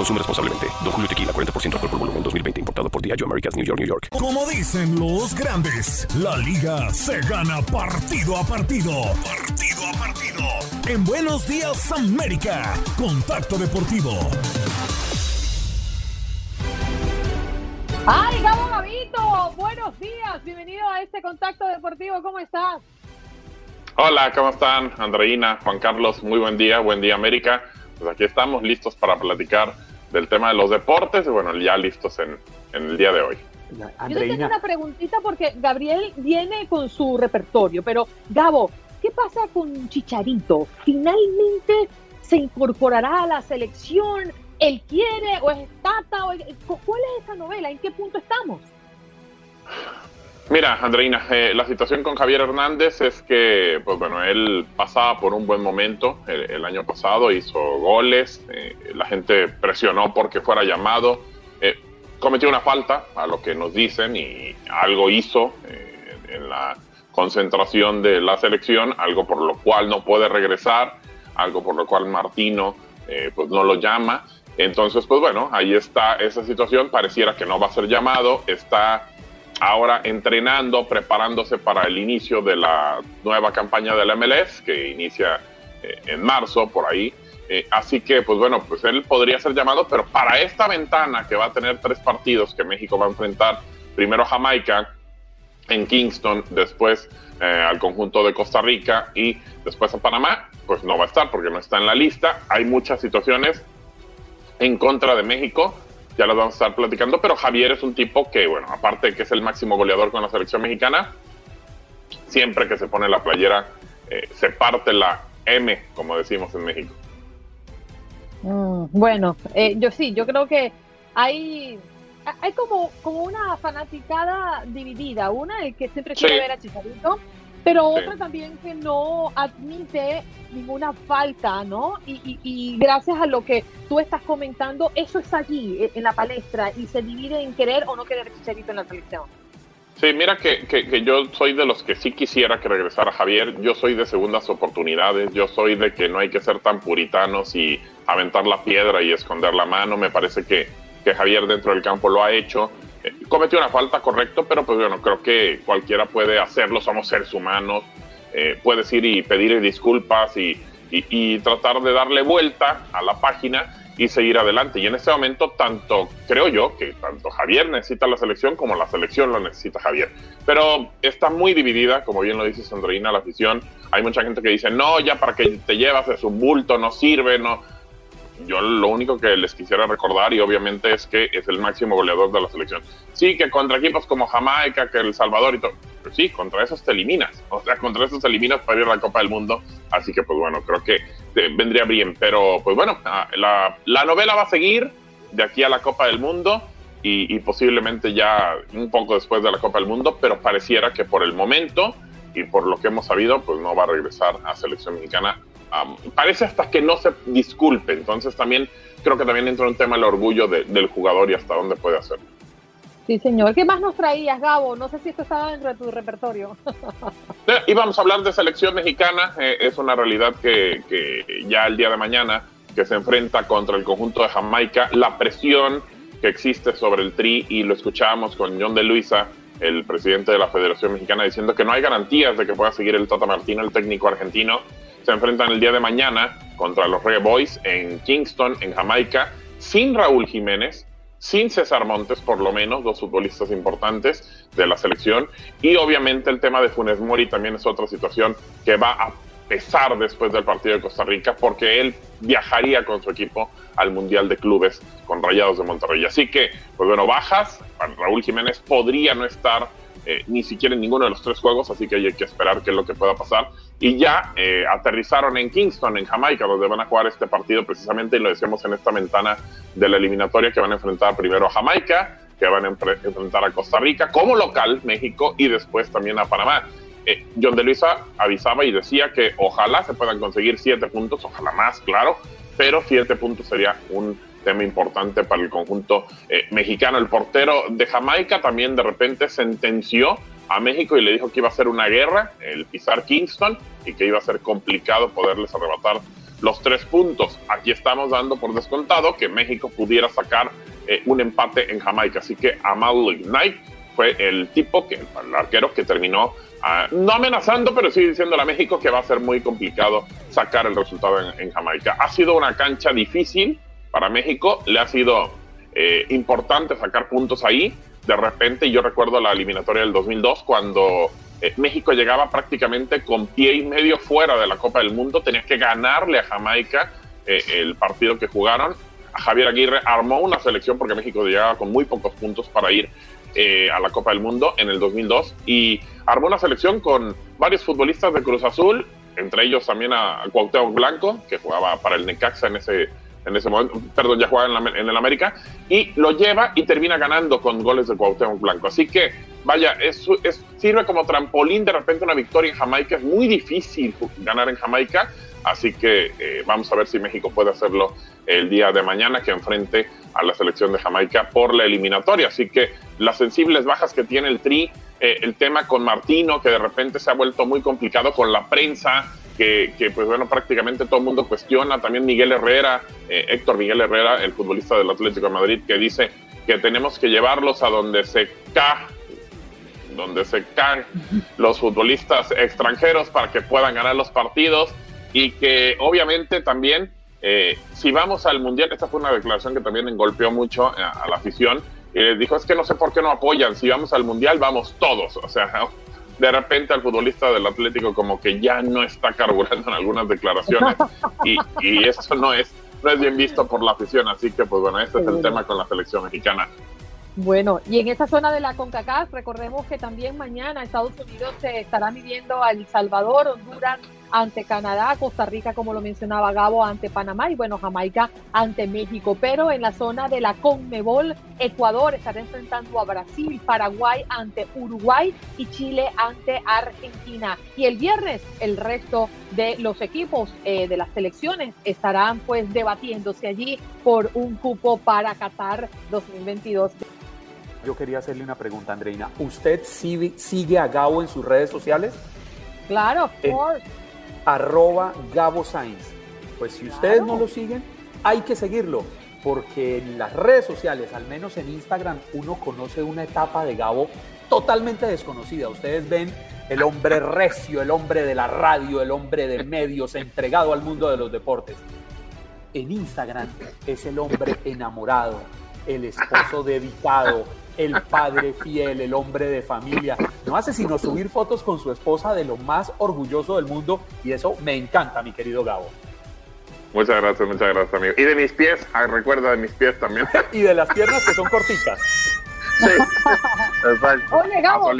Consume responsablemente. Don Julio Tequila, 40% alcohol por volumen, 2020. Importado por Diageo Americas, New York, New York. Como dicen los grandes, la liga se gana partido a partido. Partido a partido. En Buenos Días, América. Contacto Deportivo. ¡Ay, Gabo Gavito! Buenos días. Bienvenido a este Contacto Deportivo. ¿Cómo estás? Hola, ¿cómo están? Andreina, Juan Carlos, muy buen día. Buen día, América pues aquí estamos listos para platicar del tema de los deportes y bueno, ya listos en, el día de hoy. Yo tengo una preguntita porque Gabriel viene con su repertorio, pero Gabo, ¿qué pasa con Chicharito? ¿Finalmente se incorporará a la selección? ¿Él quiere o es Tata? ¿Cuál es esa novela? ¿En qué punto estamos? Mira, Andreina, eh, la situación con Javier Hernández es que, pues bueno, él pasaba por un buen momento el, año pasado, hizo goles, eh, la gente presionó porque fuera llamado, eh, cometió una falta, a lo que nos dicen, y algo hizo en la concentración de la selección, algo por lo cual no puede regresar, algo por lo cual Martino pues no lo llama. Entonces, pues bueno, ahí está esa situación, pareciera que no va a ser llamado, está ahora entrenando, preparándose para el inicio de la nueva campaña del MLS, que inicia eh, en marzo, por ahí. Eh, así que, pues bueno, pues él podría ser llamado, pero para esta ventana que va a tener tres partidos que México va a enfrentar, primero Jamaica en Kingston, después eh, al conjunto de Costa Rica y después a Panamá, pues no va a estar porque no está en la lista. Hay muchas situaciones en contra de México, ya las vamos a estar platicando, pero Javier es un tipo que, bueno, aparte de que es el máximo goleador con la selección mexicana, siempre que se pone la playera se parte la M, como decimos en México. Mm, bueno, eh, yo sí, yo creo que hay, hay como, como una fanaticada dividida. Una, el que siempre quiere ver a Chicharito, pero otra también que no admite ninguna falta, ¿no? Y, y, gracias a lo que tú estás comentando, eso está allí eh, en la palestra y se divide en querer o no querer Chicharito en la selección. Sí, mira que, que, yo soy de los que sí quisiera que regresara Javier. Yo soy de segundas oportunidades. Yo soy de que no hay que ser tan puritanos y aventar la piedra y esconder la mano. Me parece que, que Javier dentro del campo lo ha hecho. Cometió una falta, correcto, pero pues bueno, creo que cualquiera puede hacerlo. Somos seres humanos. Eh, puedes ir y pedir disculpas y, tratar de darle vuelta a la página y seguir adelante. Y en este momento, tanto creo yo que tanto Javier necesita la selección como la selección lo necesita Javier. Pero está muy dividida, como bien lo dice Sandrina, la afición. Hay mucha gente que dice, no, ya para que te llevas es un bulto, no sirve, no. Yo lo único que les quisiera recordar, y obviamente, es que es el máximo goleador de la selección. Sí, que contra equipos como Jamaica, que El Salvador y todo. Pero sí, contra esos te eliminas. O sea, contra esos te eliminas para ir a la Copa del Mundo. Así que, pues bueno, creo que eh, vendría bien. Pero, pues bueno, ah, la, la, novela va a seguir de aquí a la Copa del Mundo. Y, y, posiblemente ya un poco después de la Copa del Mundo, pero pareciera que por el momento y por lo que hemos sabido, pues no va a regresar a selección mexicana parece hasta que no se disculpe. Entonces también creo que también entra un tema el orgullo del jugador y hasta dónde puede hacerlo. Sí, señor. ¿Qué más nos traías, Gabo? No sé si esto estaba dentro de tu repertorio. (laughs) Y vamos a hablar de selección mexicana. Eh, es una realidad que, que, ya el día de mañana que se enfrenta contra el conjunto de Jamaica, la presión que existe sobre el Tri, y lo escuchábamos con John de Luisa, el presidente de la Federación Mexicana, diciendo que no hay garantías de que pueda seguir el Tata Martino, el técnico argentino, se enfrentan el día de mañana contra los Reggae Boys en Kingston, en Jamaica, sin Raúl Jiménez, sin César Montes, por lo menos, dos futbolistas importantes de la selección. Y obviamente el tema de Funes Mori también es otra situación que va a pesar después del partido de Costa Rica, porque él viajaría con su equipo al Mundial de Clubes con Rayados de Monterrey. Así que, pues bueno, bajas. Raúl Jiménez podría no estar eh, ni siquiera en ninguno de los tres juegos, así que hay que esperar qué es lo que pueda pasar. Y ya eh, aterrizaron en Kingston, en Jamaica, donde van a jugar este partido precisamente, y lo decíamos en esta ventana de la eliminatoria, que van a enfrentar primero a Jamaica, que van a enfrentar a Costa Rica como local, México, y después también a Panamá. Eh, John de Luisa avisaba y decía que ojalá se puedan conseguir siete puntos, ojalá más, claro, pero siete puntos sería un tema importante para el conjunto eh, mexicano. El portero de Jamaica también de repente sentenció a México y le dijo que iba a ser una guerra, el pisar Kingston, y que iba a ser complicado poderles arrebatar los tres puntos. Aquí estamos dando por descontado que México pudiera sacar eh, un empate en Jamaica. Así que Amal Knight fue el tipo, que, el arquero que terminó ah, no amenazando, pero sí diciéndole a México que va a ser muy complicado sacar el resultado en, Jamaica. Ha sido una cancha difícil, para México. Le ha sido eh, importante sacar puntos ahí. De repente, yo recuerdo la eliminatoria del 2002 cuando eh, México llegaba prácticamente con pie y medio fuera de la Copa del Mundo. Tenía que ganarle a Jamaica eh, el partido que jugaron. Javier Aguirre armó una selección porque México llegaba con muy pocos puntos para ir a la Copa del Mundo en el 2002 y armó una selección con varios futbolistas de Cruz Azul, entre ellos también a Cuauhtémoc Blanco, que jugaba para el Necaxa en ese en ese momento, perdón, ya juega en, en, el América, y lo lleva y termina ganando con goles de Cuauhtémoc Blanco. Así que, vaya, sirve como trampolín de repente una victoria en Jamaica. Es muy difícil ganar en Jamaica, así que eh, vamos a ver si México puede hacerlo el día de mañana, que enfrente a la selección de Jamaica por la eliminatoria. Así que las sensibles bajas que tiene el Tri eh, el tema con Martino, que de repente se ha vuelto muy complicado con la prensa, que, pues bueno, prácticamente todo el mundo cuestiona, también Miguel Herrera, eh, Héctor Miguel Herrera, el futbolista del Atlético de Madrid, que dice que tenemos que llevarlos a donde se cae donde se caen los futbolistas extranjeros para que puedan ganar los partidos. Y que obviamente también eh, si vamos al Mundial, esta fue una declaración que también engolpeó mucho a, la afición, y les dijo, es que no sé por qué no apoyan, si vamos al Mundial vamos todos, o sea, de repente al futbolista del Atlético como que ya no está carburando en algunas declaraciones y, y eso no es, no es bien visto por la afición, así que pues bueno, este es el tema con la selección mexicana. Bueno, y en esa zona de la CONCACAF, recordemos que también mañana Estados Unidos se estará midiendo a El Salvador, Honduras ante Canadá, Costa Rica, como lo mencionaba Gabo, ante Panamá y bueno, Jamaica ante México. Pero en la zona de la CONMEBOL, Ecuador estará enfrentando a Brasil, Paraguay ante Uruguay y Chile ante Argentina. Y el viernes el resto de los equipos eh, de las selecciones estarán pues debatiéndose allí por un cupo para Qatar 2022. Yo quería hacerle una pregunta, Andreina. ¿Usted sigue, sigue a Gabo en sus redes sociales? Claro, por arroba Gabo Sainz. Pues si ustedes no lo siguen, hay que seguirlo, porque en las redes sociales, al menos en Instagram, uno conoce una etapa de Gabo totalmente desconocida. Ustedes ven el hombre recio, el hombre de la radio, el hombre de medios, entregado al mundo de los deportes. En Instagram es el hombre enamorado, el esposo dedicado, el padre fiel, el hombre de familia. No hace sino subir fotos con su esposa de lo más orgulloso del mundo y eso me encanta, mi querido Gabo. Muchas gracias, muchas gracias, amigo. Y de mis pies, ah, recuerda de mis pies también. (laughs) y de las piernas que son cortitas. Sí, exacto. Oye, Gabo,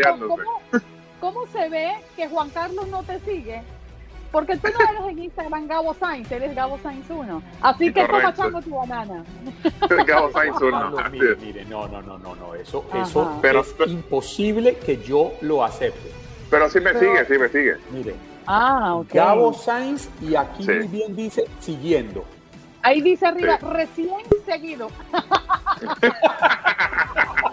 ¿cómo se ve que Juan Carlos no te sigue? Porque tú no (laughs) eres en Instagram Gabo Sainz, eres Gabo Sainz 1. Así que toma chango tu banana. (laughs) Gabo Sainz 1. No, mire, mire, no, no, no, no, no. Eso, eso pero, es imposible que yo lo acepte. Pero sí me sigue, sí me sigue. Mire. Ah, ok. Gabo Sainz y aquí muy bien dice siguiendo. Ahí dice arriba, recién seguido. (laughs)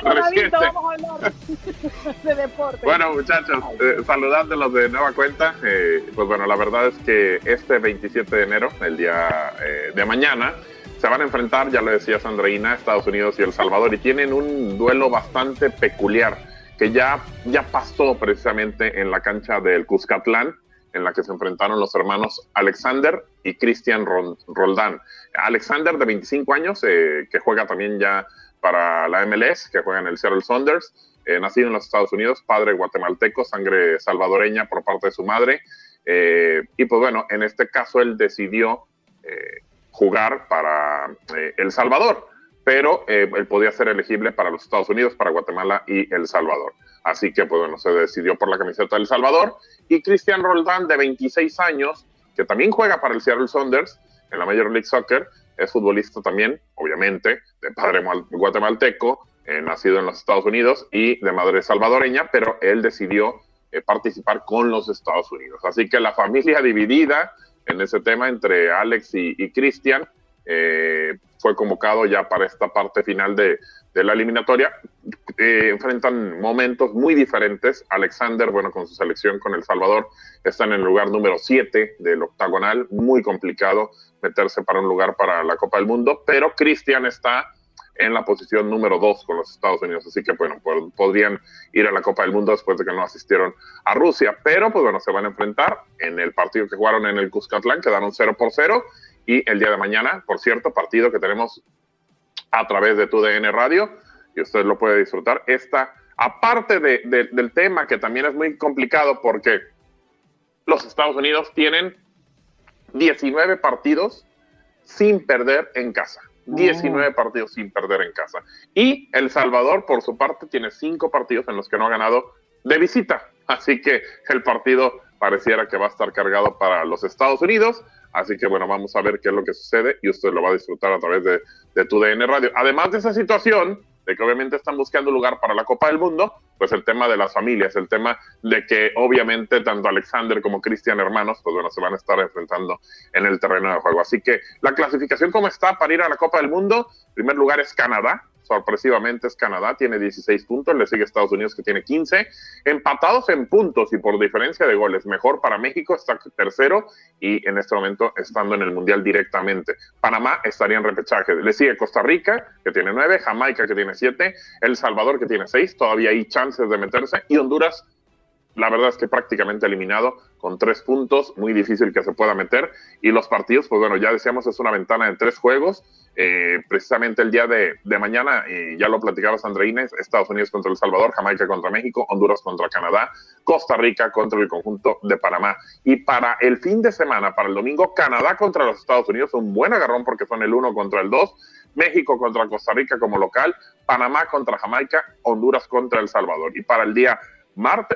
(laughs) Bueno, muchachos, eh, saludándolos de nueva cuenta. Eh, pues bueno, la verdad es que este 27 de enero, el día eh, de mañana, se van a enfrentar, ya lo decía Sandreina, Estados Unidos y El Salvador, y tienen un duelo bastante peculiar que ya, ya pasó precisamente en la cancha del Cuscatlán, en la que se enfrentaron los hermanos Alexander y Cristian Roldán. Alexander, de 25 años, que juega también ya para la MLS, que juega en el Seattle Saunders, eh, nacido en los Estados Unidos, padre guatemalteco, sangre salvadoreña por parte de su madre. Eh, y pues bueno, en este caso él decidió eh, jugar para El Salvador, pero él podía ser elegible para los Estados Unidos, para Guatemala y El Salvador. Así que pues bueno, se decidió por la camiseta del Salvador. Y Cristian Roldán, de 26 años, que también juega para el Seattle Saunders en la Major League Soccer, es futbolista también, obviamente, de padre guatemalteco, eh, nacido en los Estados Unidos y de madre salvadoreña, pero él decidió eh, participar con los Estados Unidos. Así que la familia dividida en ese tema entre Alex y, Cristian eh, fue convocado ya para esta parte final de, de la eliminatoria. enfrentan momentos muy diferentes. Alexander, bueno, con su selección con El Salvador, está en el lugar número 7 del octagonal, muy complicado meterse para un lugar para la Copa del Mundo, pero Cristian está en la posición número 2 con los Estados Unidos, así que bueno, podrían ir a la Copa del Mundo después de que no asistieron a Rusia, pero pues bueno, se van a enfrentar en el partido que jugaron en el Cuscatlán, quedaron 0 por 0, y el día de mañana, por cierto, partido que tenemos a través de tu DN Radio, y usted lo puede disfrutar, esta, aparte del tema que también es muy complicado porque los Estados Unidos tienen 19 partidos sin perder en casa. 19 partidos sin perder en casa. Y El Salvador, por su parte, tiene 5 partidos en los que no ha ganado de visita. Así que el partido pareciera que va a estar cargado para los Estados Unidos. Así que bueno, vamos a ver qué es lo que sucede y usted lo va a disfrutar a través de, de tu DN Radio. Además de esa situación, de que obviamente están buscando lugar para la Copa del Mundo, pues el tema de las familias, el tema de que obviamente tanto Alexander como Cristian hermanos, pues bueno, se van a estar enfrentando en el terreno de juego. Así que la clasificación como está para ir a la Copa del Mundo, primer lugar es Canadá, sorpresivamente es Canadá, tiene 16 puntos, le sigue Estados Unidos que tiene 15, empatados en puntos y por diferencia de goles, mejor para México, está tercero y en este momento estando en el Mundial directamente. Panamá estaría en repechaje, le sigue Costa Rica que tiene 9, Jamaica que tiene 7, El Salvador que tiene 6, todavía hay chances de meterse y Honduras la verdad es que prácticamente eliminado con tres puntos, muy difícil que se pueda meter. Y los partidos, pues bueno, ya decíamos, es una ventana de tres juegos. Eh, precisamente el día de, mañana, y ya lo platicabas, Andreina, Estados Unidos contra El Salvador, Jamaica contra México, Honduras contra Canadá, Costa Rica contra el conjunto de Panamá. Y para el fin de semana, para el domingo, Canadá contra los Estados Unidos, un buen agarrón porque son el uno contra el dos. México contra Costa Rica como local, Panamá contra Jamaica, Honduras contra El Salvador. Y para el día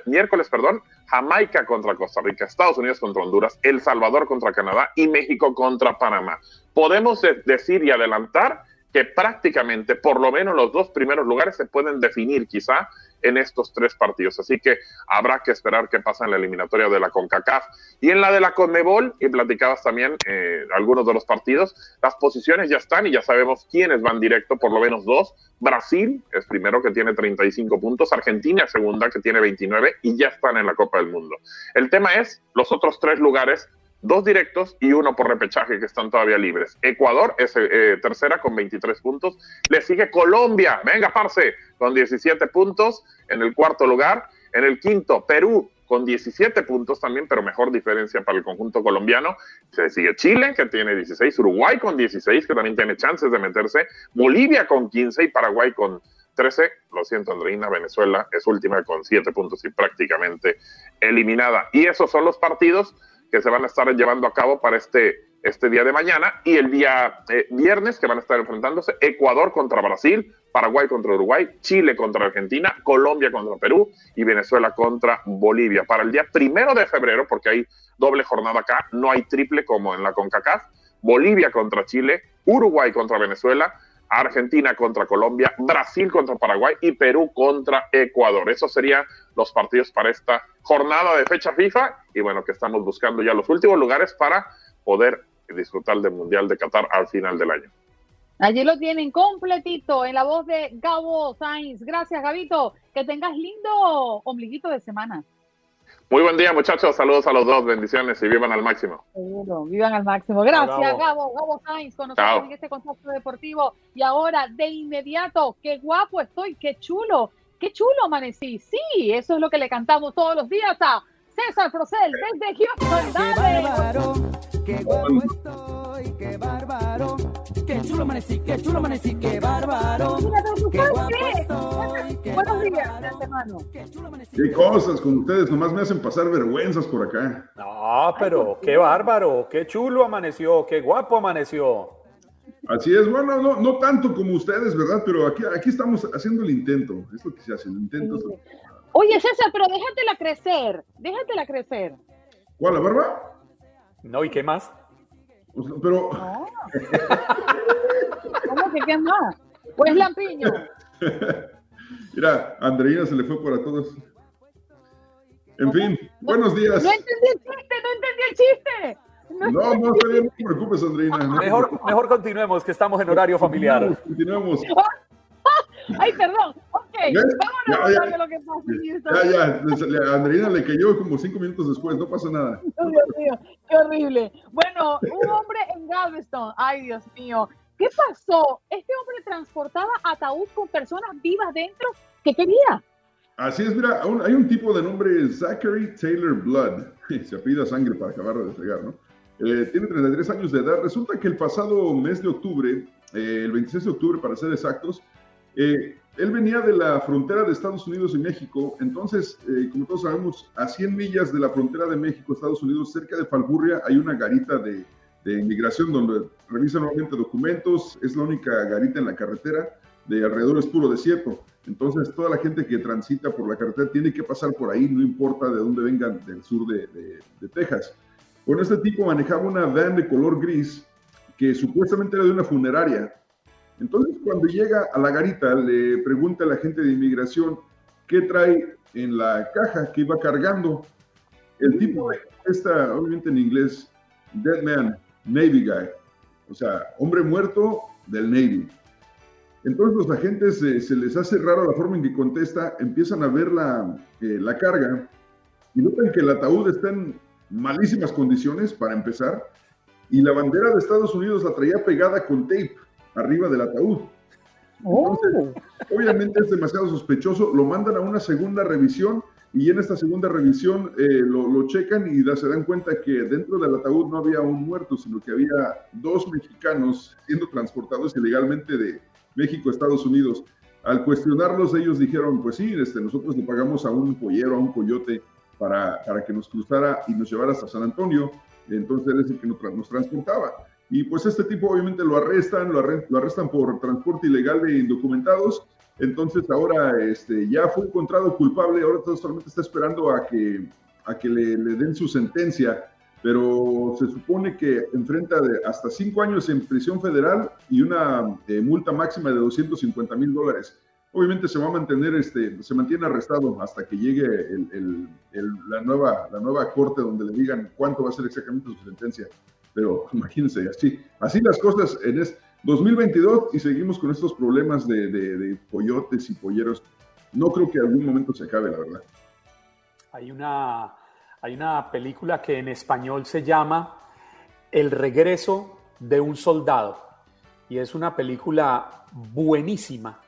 miércoles, perdón, Jamaica contra Costa Rica, Estados Unidos contra Honduras, El Salvador contra Canadá y México contra Panamá. Podemos decir y adelantar que prácticamente por lo menos los dos primeros lugares se pueden definir quizá en estos tres partidos. Así que habrá que esperar qué pasa en la eliminatoria de la CONCACAF. Y en la de la CONMEBOL, y platicabas también eh, algunos de los partidos, las posiciones ya están y ya sabemos quiénes van directo, por lo menos dos. Brasil es primero que tiene 35 puntos, Argentina segunda que tiene 29 y ya están en la Copa del Mundo. El tema es los otros tres lugares dos directos y uno por repechaje que están todavía libres. Ecuador es eh, tercera con 23 puntos. Le sigue Colombia, venga, parce, con 17 puntos en el cuarto lugar. En el quinto, Perú con 17 puntos también, pero mejor diferencia para el conjunto colombiano. Se sigue Chile, que tiene 16, Uruguay con 16, que también tiene chances de meterse, Bolivia con 15 y Paraguay con 13. Lo siento, Andreina, Venezuela es última con 7 puntos y prácticamente eliminada. Y esos son los partidos que se van a estar llevando a cabo para este, este día de mañana y el día eh, viernes que van a estar enfrentándose Ecuador contra Brasil, Paraguay contra Uruguay, Chile contra Argentina, Colombia contra Perú y Venezuela contra Bolivia. Para el día primero de febrero, porque hay doble jornada acá, no hay triple como en la CONCACAF, Bolivia contra Chile, Uruguay contra Venezuela, Argentina contra Colombia, Brasil contra Paraguay y Perú contra Ecuador. Esos serían los partidos para esta jornada de fecha FIFA y bueno, que estamos buscando ya los últimos lugares para poder disfrutar del Mundial de Qatar al final del año. Allí lo tienen completito en la voz de Gabo Sainz. Gracias, Gabito. Que tengas lindo ombliguito de semana. Muy buen día, muchachos. Saludos a los dos. Bendiciones y vivan al máximo. Seguro, vivan al máximo. Gracias, Gabo. Gabo Sainz, con nosotros en este contacto deportivo. Y ahora, de inmediato, qué guapo estoy, qué chulo, qué chulo amanecí. Sí, eso es lo que le cantamos todos los días a César Procel desde Houston. Dale. Qué guapo estoy, qué bárbaro. Qué chulo amanecí, qué chulo amanecí, qué bárbaro. Qué guapo estoy, qué Buenos días, hermano. Qué cosas con ustedes, nomás me hacen pasar vergüenzas por acá. No, pero qué bárbaro, qué chulo amaneció, qué guapo amaneció. Así es, bueno, no, no tanto como ustedes, ¿verdad? Pero aquí, aquí estamos haciendo el intento, es lo que se hace, el intento. Oye, César, pero déjatela crecer, déjatela crecer. ¿Cuál, la barba? No, ¿y qué más? Pero. ¿Cómo que qué más? Pues lampiño. (laughs) Mira, Andreina se le fue por a todos. En fin, buenos días. No entendí el chiste, no entendí el chiste. No, no, no, no te preocupes, Andreina. mejor, mejor continuemos, que estamos en horario familiar. Continuemos. (laughs) Ay, perdón. Ok, vámonos a lo que pasa. Ya, ya, Andreina le cayó como cinco minutos después, no pasa nada. (laughs) Dios mío, qué horrible. Bueno, un hombre en Galveston, ay, Dios mío, ¿qué pasó? Este hombre transportaba ataúd con personas vivas dentro. ¿Qué quería? Así es, mira, hay un tipo de nombre Zachary Taylor Blood, (laughs) se apida sangre para acabar de fregar, ¿no? Eh, tiene 33 años de edad. Resulta que el pasado mes de octubre, eh, el 26 de octubre para ser exactos, eh, él venía de la frontera de Estados Unidos y México, entonces, eh, como todos sabemos, a 100 millas de la frontera de México, Estados Unidos, cerca de Falburria, hay una garita de, inmigración donde revisan nuevamente documentos, es la única garita en la carretera, de alrededor es puro desierto. Entonces, toda la gente que transita por la carretera tiene que pasar por ahí, no importa de dónde vengan, del sur de, de Texas. Bueno, este tipo manejaba una van de color gris que supuestamente era de una funeraria, entonces, cuando llega a la garita, le pregunta a la gente de inmigración, qué trae en la caja que iba cargando. El tipo está, obviamente en inglés, Dead Man, Navy Guy, o sea, hombre muerto del Navy. Entonces los agentes eh, se les hace raro la forma en que contesta, empiezan a ver la, eh, la carga y notan que el ataúd está en malísimas condiciones para empezar y la bandera de Estados Unidos la traía pegada con tape arriba del ataúd. Entonces, obviamente es demasiado sospechoso, lo mandan a una segunda revisión y en esta segunda revisión eh, lo, checan y se dan cuenta que dentro del ataúd no había un muerto, sino que había dos mexicanos siendo transportados ilegalmente de México a Estados Unidos. Al cuestionarlos, ellos dijeron, pues sí, este, nosotros le pagamos a un pollero, a un coyote, para, para que nos cruzara y nos llevara hasta San Antonio. Entonces él es el que nos, nos transportaba. Y pues este tipo obviamente lo arrestan, lo, arrestan por transporte ilegal de indocumentados entonces ahora este, ya fue encontrado culpable, ahora solamente está esperando a que, a que le, den su sentencia, pero se supone que enfrenta hasta cinco años en prisión federal y una eh, multa máxima de 250 mil dólares. Obviamente se va a mantener, este, se mantiene arrestado hasta que llegue la, nueva, la nueva corte donde le digan cuánto va a ser exactamente su sentencia. Pero imagínense, así, así las cosas en este 2022 y seguimos con estos problemas de, de, coyotes y polleros. No creo que algún momento se acabe, la verdad. Hay una, hay una película que en español se llama El regreso de un soldado. Y es una película buenísima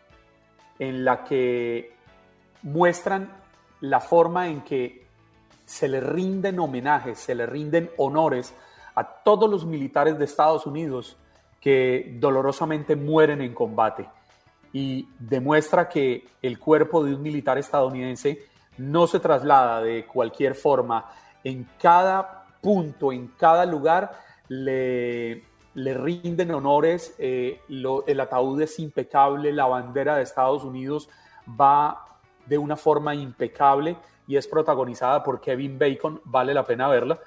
en la que muestran la forma en que se le rinden homenajes, se le rinden honores a todos los militares de Estados Unidos que dolorosamente mueren en combate y demuestra que el cuerpo de un militar estadounidense no se traslada de cualquier forma. En cada punto, en cada lugar, le, le rinden honores, eh, el ataúd es impecable, la bandera de Estados Unidos va de una forma impecable y es protagonizada por Kevin Bacon, vale la pena verla.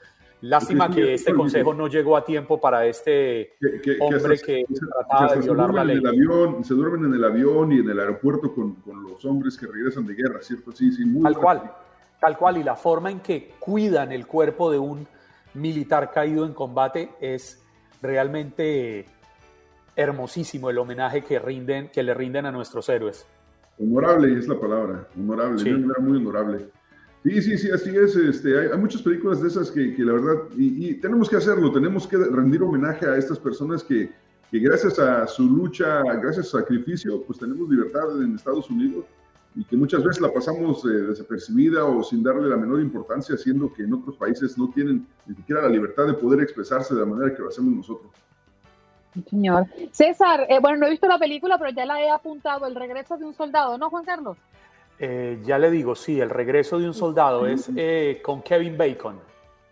Lástima que este consejo no llegó a tiempo para este hombre que, trataba de violar la ley. se duermen en el avión y en el aeropuerto con, los hombres que regresan de guerra, ¿cierto? Sí, sí, muy Tal cual, tal cual. Y la forma en que cuidan el cuerpo de un militar caído en combate es realmente hermosísimo el homenaje que, rinden, que le rinden a nuestros héroes. Honorable es la palabra, honorable, sí. muy honorable. Sí, sí, sí, así es. Este, hay, muchas películas de esas que, la verdad, y, tenemos que hacerlo, tenemos que rendir homenaje a estas personas que, gracias a su lucha, gracias a su sacrificio, pues tenemos libertad en Estados Unidos y que muchas veces la pasamos eh, desapercibida o sin darle la menor importancia, siendo que en otros países no tienen ni siquiera la libertad de poder expresarse de la manera que lo hacemos nosotros. Señor. César, eh, bueno, no he visto la película, pero ya la he apuntado, El regreso de un soldado, ¿no, Juan Carlos? Eh, ya le digo, sí, el regreso de un soldado es eh, con Kevin Bacon.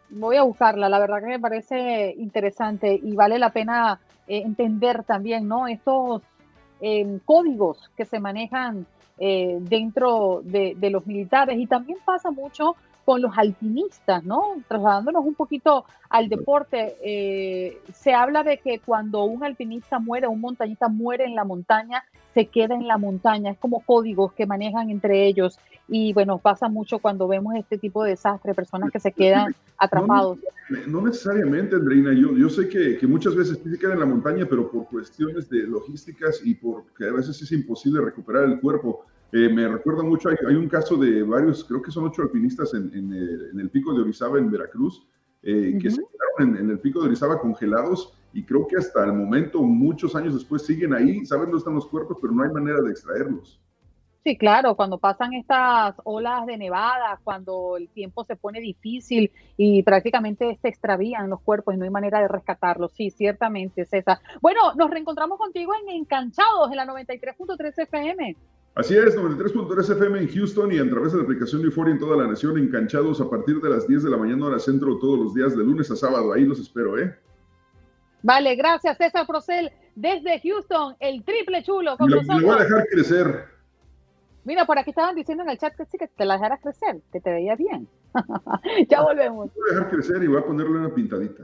Voy a buscarla, la verdad que me parece interesante y vale la pena eh, entender también, ¿no? Estos códigos que se manejan dentro de, de, los militares y también pasa mucho con los alpinistas, ¿no? Trasladándonos un poquito al deporte, se habla de que cuando un alpinista muere, un montañista muere en la montaña, se queda en la montaña, es como códigos que manejan entre ellos y bueno, pasa mucho cuando vemos este tipo de desastre, personas que se quedan atrapados. No, necesariamente, Andreina, yo, yo sé que, que, muchas veces sí se queda en la montaña, pero por cuestiones de logísticas y porque a veces es imposible recuperar el cuerpo. Eh, me recuerda mucho, hay, un caso de varios, creo que son ocho alpinistas en, en, el, en el, pico de Orizaba, en Veracruz, eh, que se quedaron en, en, el pico de Orizaba congelados y creo que hasta el momento, muchos años después, siguen ahí, saben dónde están los cuerpos, pero no hay manera de extraerlos. Sí, claro, cuando pasan estas olas de nevada, cuando el tiempo se pone difícil y prácticamente se extravían los cuerpos y no hay manera de rescatarlos. Sí, ciertamente, César. Bueno, nos reencontramos contigo en Encanchados, en la 93.3 FM. Así es, 93.3 FM en Houston y a través de la aplicación de Euphoria en toda la nación, enganchados a partir de las 10 de la mañana hora centro todos los días de lunes a sábado. Ahí los espero, ¿eh? Vale, gracias César Procel desde Houston, el triple chulo. Con lo, voy a dejar crecer. Mira, por aquí estaban diciendo en el chat que sí, que te la dejaras crecer, que te veía bien. (laughs) ya volvemos. Voy a dejar crecer y voy a ponerle una pintadita.